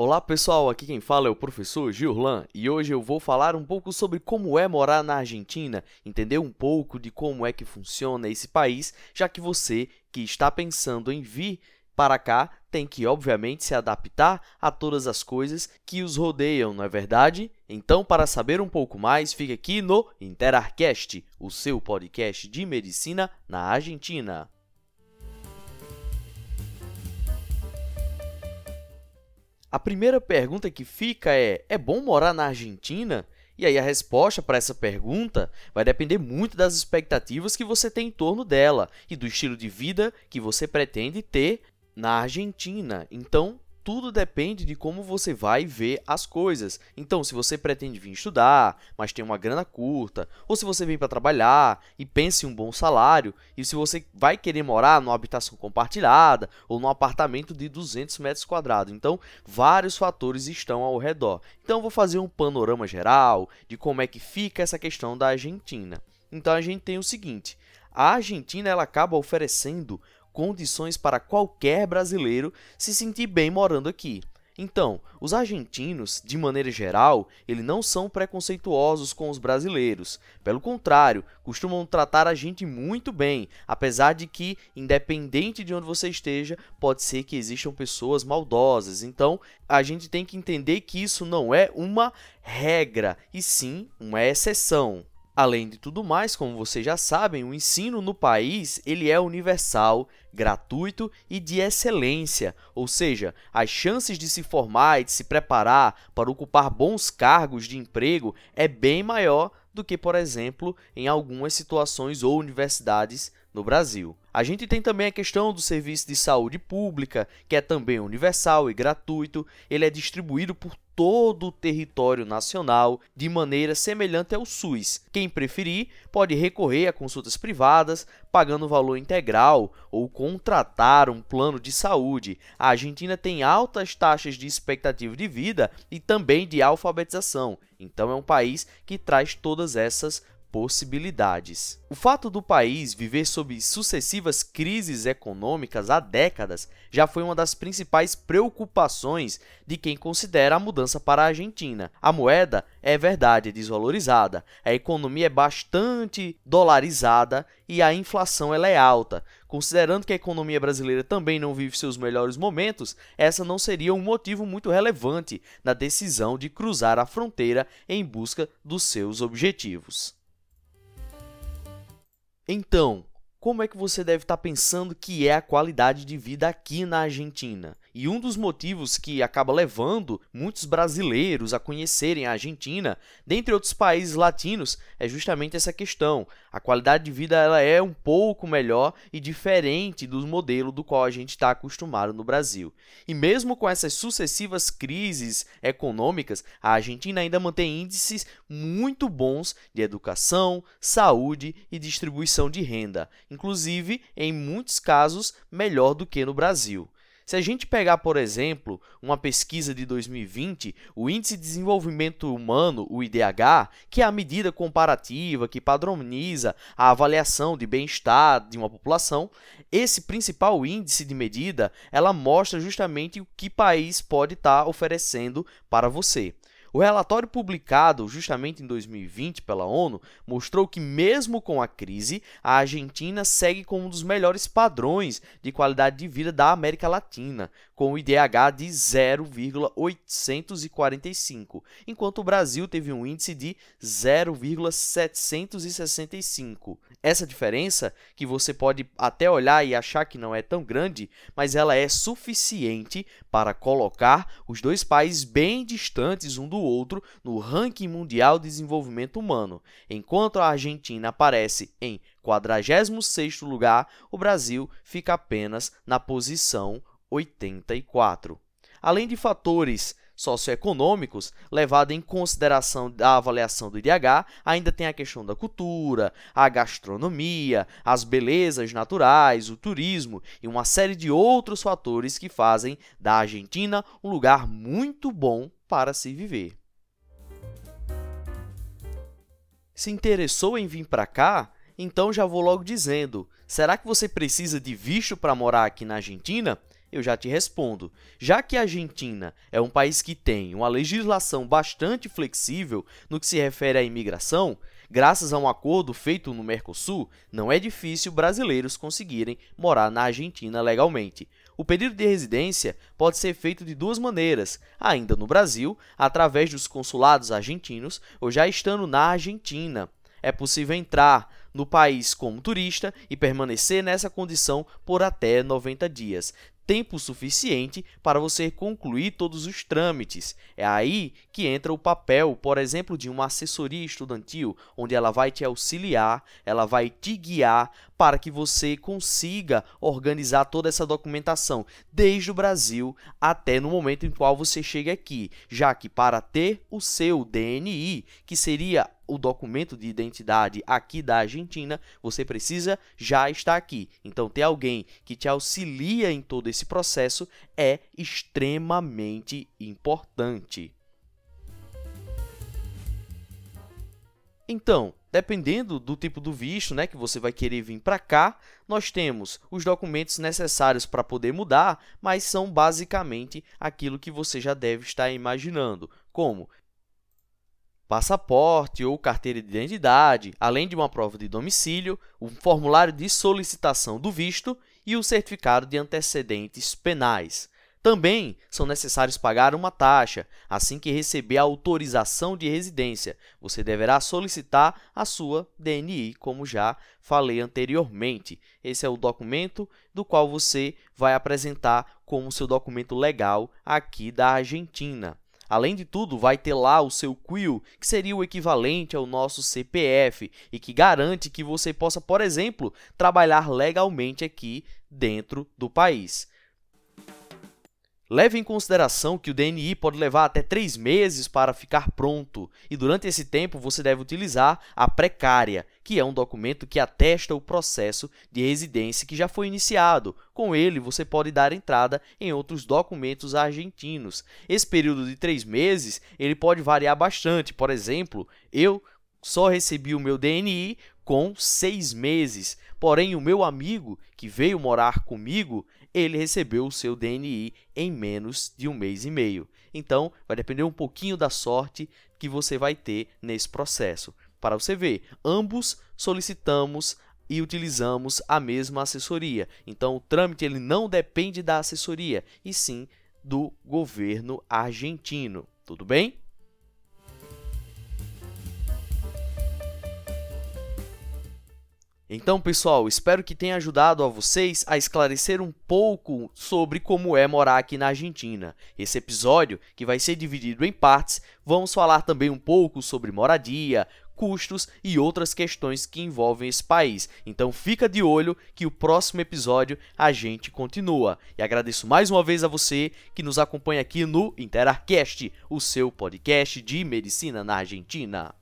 Olá pessoal, aqui quem fala é o professor Gillan e hoje eu vou falar um pouco sobre como é morar na Argentina, entender um pouco de como é que funciona esse país, já que você que está pensando em vir para cá tem que, obviamente, se adaptar a todas as coisas que os rodeiam, não é verdade? Então, para saber um pouco mais, fique aqui no Interarcast, o seu podcast de medicina na Argentina. A primeira pergunta que fica é: é bom morar na Argentina? E aí a resposta para essa pergunta vai depender muito das expectativas que você tem em torno dela e do estilo de vida que você pretende ter na Argentina. Então, tudo depende de como você vai ver as coisas. Então, se você pretende vir estudar, mas tem uma grana curta, ou se você vem para trabalhar e pensa em um bom salário, e se você vai querer morar numa habitação compartilhada ou num apartamento de 200 metros quadrados. Então, vários fatores estão ao redor. Então, vou fazer um panorama geral de como é que fica essa questão da Argentina. Então, a gente tem o seguinte: a Argentina ela acaba oferecendo condições para qualquer brasileiro se sentir bem morando aqui. Então, os argentinos, de maneira geral, eles não são preconceituosos com os brasileiros. Pelo contrário, costumam tratar a gente muito bem, apesar de que, independente de onde você esteja, pode ser que existam pessoas maldosas. Então, a gente tem que entender que isso não é uma regra, e sim uma exceção. Além de tudo mais, como vocês já sabem, o ensino no país ele é universal, gratuito e de excelência, ou seja, as chances de se formar e de se preparar para ocupar bons cargos de emprego é bem maior do que, por exemplo, em algumas situações ou universidades no Brasil. A gente tem também a questão do serviço de saúde pública, que é também universal e gratuito. Ele é distribuído por todo o território nacional de maneira semelhante ao SUS. Quem preferir pode recorrer a consultas privadas, pagando valor integral ou contratar um plano de saúde. A Argentina tem altas taxas de expectativa de vida e também de alfabetização. Então é um país que traz todas essas possibilidades. O fato do país viver sob sucessivas crises econômicas há décadas já foi uma das principais preocupações de quem considera a mudança para a Argentina. A moeda é verdade, desvalorizada, a economia é bastante dolarizada e a inflação é alta. Considerando que a economia brasileira também não vive seus melhores momentos, essa não seria um motivo muito relevante na decisão de cruzar a fronteira em busca dos seus objetivos. Então, como é que você deve estar pensando que é a qualidade de vida aqui na Argentina? E um dos motivos que acaba levando muitos brasileiros a conhecerem a Argentina, dentre outros países latinos, é justamente essa questão. A qualidade de vida ela é um pouco melhor e diferente do modelo do qual a gente está acostumado no Brasil. E mesmo com essas sucessivas crises econômicas, a Argentina ainda mantém índices muito bons de educação, saúde e distribuição de renda, inclusive em muitos casos melhor do que no Brasil. Se a gente pegar, por exemplo, uma pesquisa de 2020, o Índice de Desenvolvimento Humano, o IDH, que é a medida comparativa que padroniza a avaliação de bem-estar de uma população, esse principal índice de medida, ela mostra justamente o que país pode estar tá oferecendo para você. O relatório publicado justamente em 2020 pela ONU mostrou que, mesmo com a crise, a Argentina segue com um dos melhores padrões de qualidade de vida da América Latina, com o IDH de 0,845, enquanto o Brasil teve um índice de 0,765. Essa diferença, que você pode até olhar e achar que não é tão grande, mas ela é suficiente para colocar os dois países bem distantes um do outro no ranking mundial de desenvolvimento humano. Enquanto a Argentina aparece em 46º lugar, o Brasil fica apenas na posição 84. Além de fatores socioeconômicos, levado em consideração da avaliação do IDH, ainda tem a questão da cultura, a gastronomia, as belezas naturais, o turismo e uma série de outros fatores que fazem da Argentina um lugar muito bom para se viver. Se interessou em vir para cá? Então já vou logo dizendo: será que você precisa de visto para morar aqui na Argentina? Eu já te respondo. Já que a Argentina é um país que tem uma legislação bastante flexível no que se refere à imigração, graças a um acordo feito no Mercosul, não é difícil brasileiros conseguirem morar na Argentina legalmente. O pedido de residência pode ser feito de duas maneiras, ainda no Brasil, através dos consulados argentinos ou já estando na Argentina. É possível entrar no país como turista e permanecer nessa condição por até 90 dias tempo suficiente para você concluir todos os trâmites. É aí que entra o papel, por exemplo, de uma assessoria estudantil, onde ela vai te auxiliar, ela vai te guiar para que você consiga organizar toda essa documentação, desde o Brasil até no momento em qual você chega aqui, já que para ter o seu DNI, que seria o documento de identidade aqui da Argentina, você precisa já estar aqui. Então, ter alguém que te auxilia em todo esse processo é extremamente importante. Então, dependendo do tipo do visto né, que você vai querer vir para cá, nós temos os documentos necessários para poder mudar, mas são basicamente aquilo que você já deve estar imaginando, como passaporte ou carteira de identidade, além de uma prova de domicílio, um formulário de solicitação do visto e o certificado de antecedentes penais. Também são necessários pagar uma taxa. Assim que receber a autorização de residência, você deverá solicitar a sua DNI, como já falei anteriormente. Esse é o documento do qual você vai apresentar como seu documento legal aqui da Argentina. Além de tudo, vai ter lá o seu CUIL, que seria o equivalente ao nosso CPF e que garante que você possa, por exemplo, trabalhar legalmente aqui dentro do país. Leve em consideração que o DNI pode levar até três meses para ficar pronto, e durante esse tempo você deve utilizar a precária, que é um documento que atesta o processo de residência que já foi iniciado. Com ele, você pode dar entrada em outros documentos argentinos. Esse período de três meses ele pode variar bastante. Por exemplo, eu só recebi o meu DNI com seis meses. Porém, o meu amigo que veio morar comigo, ele recebeu o seu DNI em menos de um mês e meio. Então, vai depender um pouquinho da sorte que você vai ter nesse processo. Para você ver, ambos solicitamos e utilizamos a mesma assessoria. Então, o trâmite ele não depende da assessoria, e sim do governo argentino. Tudo bem? Então, pessoal, espero que tenha ajudado a vocês a esclarecer um pouco sobre como é morar aqui na Argentina. Esse episódio, que vai ser dividido em partes, vamos falar também um pouco sobre moradia, custos e outras questões que envolvem esse país. Então fica de olho que o próximo episódio a gente continua. E agradeço mais uma vez a você que nos acompanha aqui no Interarcast, o seu podcast de medicina na Argentina.